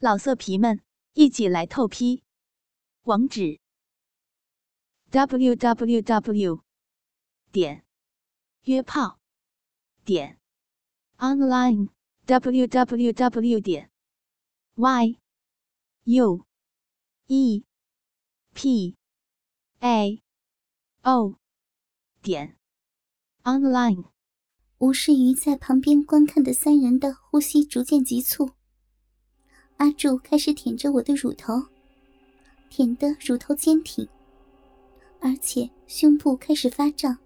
老色皮们，一起来透批！网址：w w w 点约炮点 online w w w 点 y u e p a o 点 online。无视于在旁边观看的三人的呼吸逐渐急促。阿柱开始舔着我的乳头，舔得乳头坚挺，而且胸部开始发胀。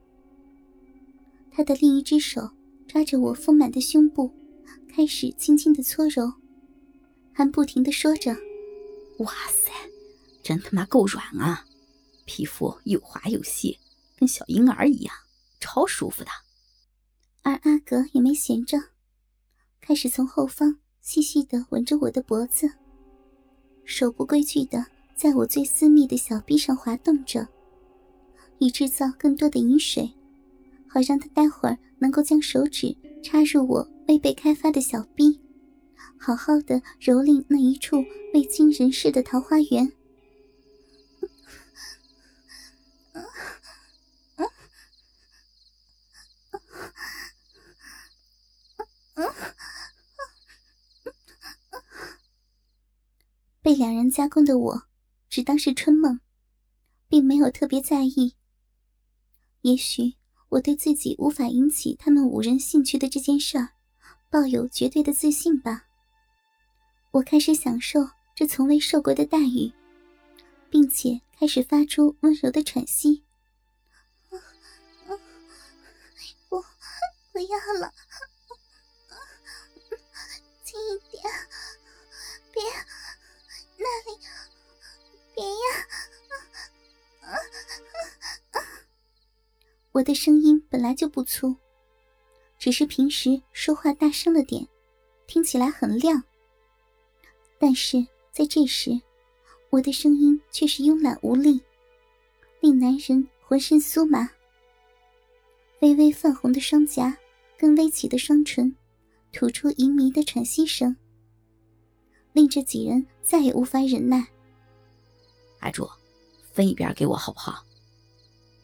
他的另一只手抓着我丰满的胸部，开始轻轻的搓揉，还不停的说着：“哇塞，真他妈够软啊！皮肤又滑又细，跟小婴儿一样，超舒服的。”而阿格也没闲着，开始从后方。细细的吻着我的脖子，手不规矩的在我最私密的小臂上滑动着，以制造更多的饮水，好让他待会儿能够将手指插入我未被开发的小臂，好好的蹂躏那一处未经人事的桃花源。被两人加工的我，只当是春梦，并没有特别在意。也许我对自己无法引起他们五人兴趣的这件事儿，抱有绝对的自信吧。我开始享受这从未受过的待遇，并且开始发出温柔的喘息。不，不要了，轻一点，别。那里，别呀！我的声音本来就不粗，只是平时说话大声了点，听起来很亮。但是在这时，我的声音却是慵懒无力，令男人浑身酥麻。微微泛红的双颊，跟微起的双唇，吐出淫迷的喘息声。令这几人再也无法忍耐。阿柱，分一边给我好不好？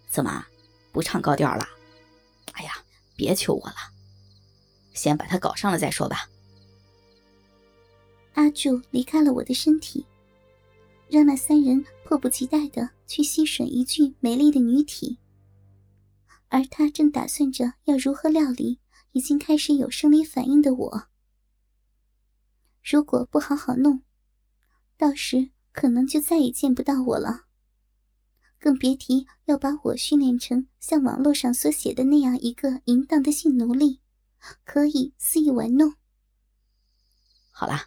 怎么不唱高调了？哎呀，别求我了，先把他搞上了再说吧。阿柱离开了我的身体，让那三人迫不及待的去吸吮一具美丽的女体，而他正打算着要如何料理已经开始有生理反应的我。如果不好好弄，到时可能就再也见不到我了。更别提要把我训练成像网络上所写的那样一个淫荡的性奴隶，可以肆意玩弄。好了，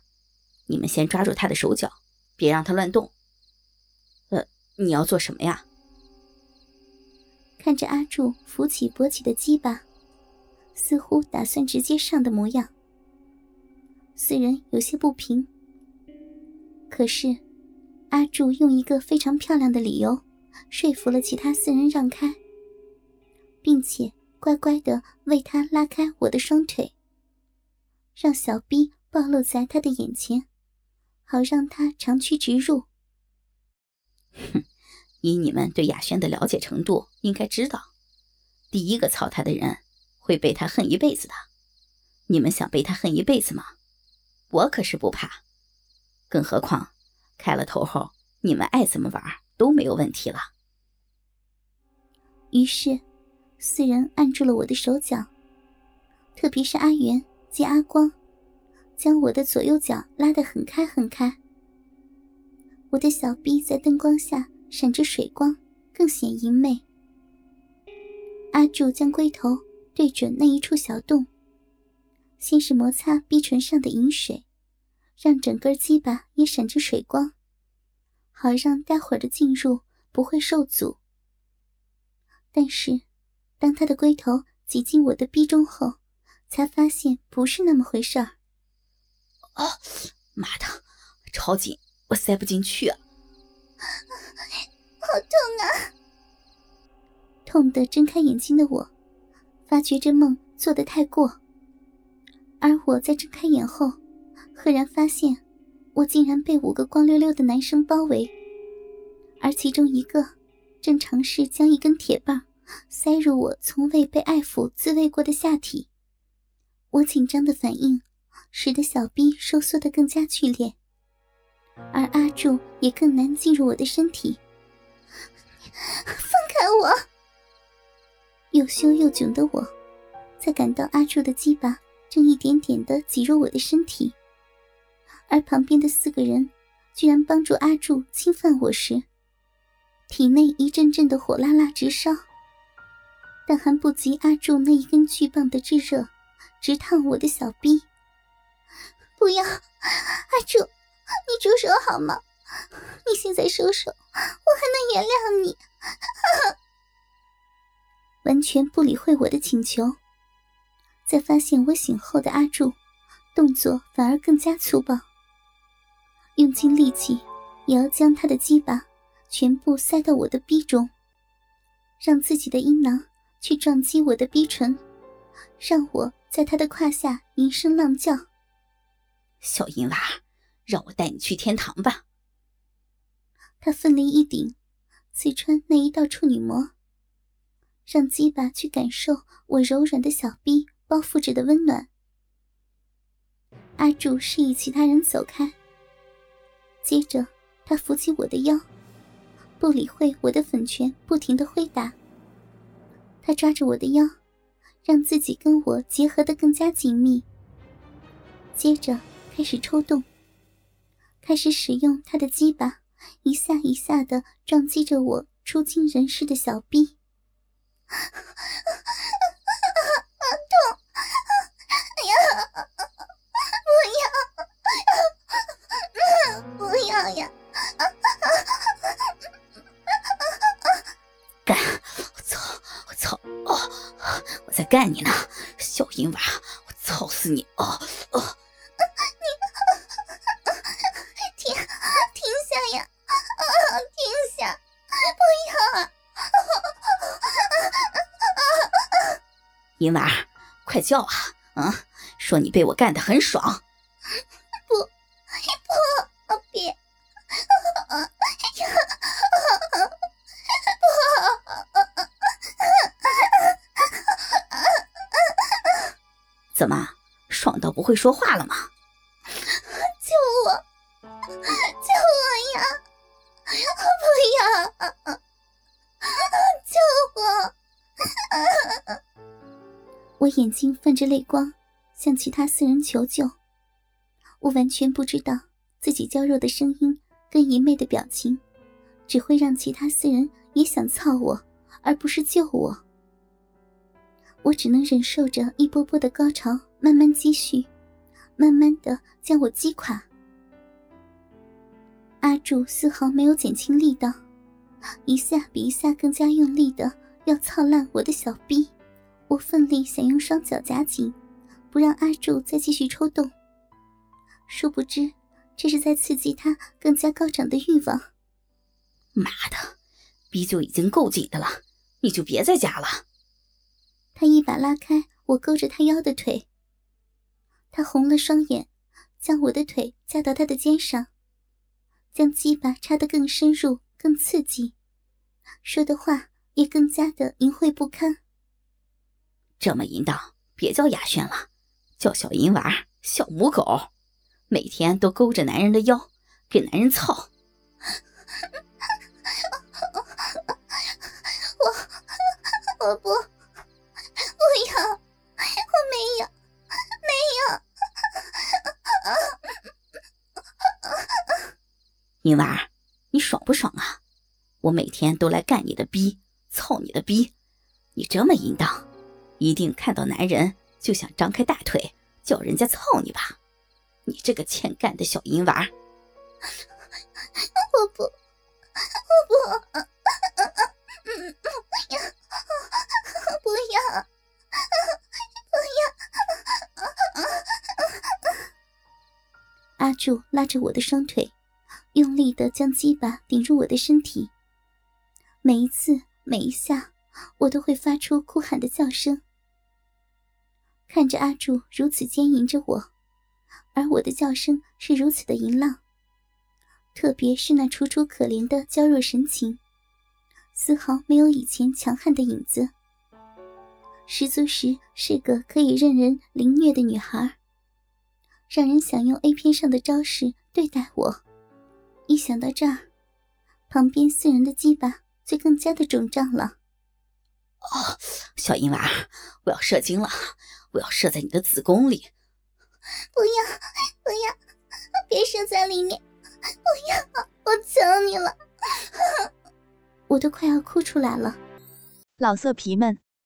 你们先抓住他的手脚，别让他乱动。呃，你要做什么呀？看着阿柱扶起勃起的鸡巴，似乎打算直接上的模样。四人有些不平，可是阿柱用一个非常漂亮的理由说服了其他四人让开，并且乖乖的为他拉开我的双腿，让小逼暴露在他的眼前，好让他长驱直入。哼，以你们对雅轩的了解程度，应该知道，第一个操他的人会被他恨一辈子的。你们想被他恨一辈子吗？我可是不怕，更何况开了头后，你们爱怎么玩都没有问题了。于是，四人按住了我的手脚，特别是阿元及阿光，将我的左右脚拉得很开很开。我的小臂在灯光下闪着水光，更显淫媚。阿柱将龟头对准那一处小洞。先是摩擦逼唇上的饮水，让整个鸡巴也闪着水光，好让待会儿的进入不会受阻。但是，当他的龟头挤进我的逼中后，才发现不是那么回事儿。啊，妈的，超紧，我塞不进去啊！好痛啊！痛得睁开眼睛的我，发觉这梦做得太过。而我在睁开眼后，赫然发现，我竟然被五个光溜溜的男生包围，而其中一个正尝试将一根铁棒塞入我从未被爱抚滋味过的下体。我紧张的反应使得小臂收缩的更加剧烈，而阿柱也更难进入我的身体。放开我！又羞又窘的我，在感到阿柱的鸡巴正一点点的挤入我的身体。而旁边的四个人居然帮助阿柱侵犯我时，体内一阵阵的火辣辣直烧，但还不及阿柱那一根巨棒的炙热，直烫我的小臂。不要，阿柱，你住手好吗？你现在收手，我还能原谅你。完全不理会我的请求，在发现我醒后的阿柱，动作反而更加粗暴。用尽力气，也要将他的鸡巴全部塞到我的逼中，让自己的阴囊去撞击我的逼唇，让我在他的胯下吟声浪叫。小淫娃，让我带你去天堂吧。他奋力一顶，刺穿那一道处女膜，让鸡巴去感受我柔软的小臂包覆着的温暖。阿柱示意其他人走开。接着，他扶起我的腰，不理会我的粉拳不停的挥打。他抓着我的腰，让自己跟我结合的更加紧密。接着开始抽动，开始使用他的鸡巴，一下一下的撞击着我出惊人世的小臂。干你呢，小淫娃！我操死你！哦哦！你停停下呀！停下！不要！淫娃，快叫啊！啊！说你被我干得很爽。怎么，爽到不会说话了吗？救我！救我呀！不要！救我！我眼睛泛着泪光，向其他四人求救。我完全不知道自己娇弱的声音跟淫媚的表情，只会让其他四人也想操我，而不是救我。我只能忍受着一波波的高潮慢慢积蓄，慢慢的将我击垮。阿柱丝毫没有减轻力道，一下比一下更加用力的要操烂我的小臂。我奋力想用双脚夹紧，不让阿柱再继续抽动。殊不知，这是在刺激他更加高涨的欲望。妈的，逼就已经够紧的了，你就别再夹了。他一把拉开我勾着他腰的腿，他红了双眼，将我的腿架到他的肩上，将鸡巴插得更深入、更刺激，说的话也更加的淫秽不堪。这么淫荡，别叫雅轩了，叫小淫娃、小母狗，每天都勾着男人的腰，给男人操。我 我不。不要！我没有，没有。银娃，你爽不爽啊？我每天都来干你的逼，操你的逼，你这么淫荡，一定看到男人就想张开大腿叫人家操你吧？你这个欠干的小淫娃！我不，我不。阿柱，拉着我的双腿，用力的将鸡巴顶入我的身体。每一次，每一下，我都会发出哭喊的叫声。看着阿柱如此奸淫着我，而我的叫声是如此的淫浪，特别是那楚楚可怜的娇弱神情，丝毫没有以前强悍的影子，十足十是个可以任人凌虐的女孩，让人想用 A 片上的招式对待我。一想到这儿，旁边四人的鸡巴就更加的肿胀了。哦，小银娃，我要射精了，我要射在你的子宫里。不要，不要，别射在里面！不要，我求你了！我都快要哭出来了。老色皮们，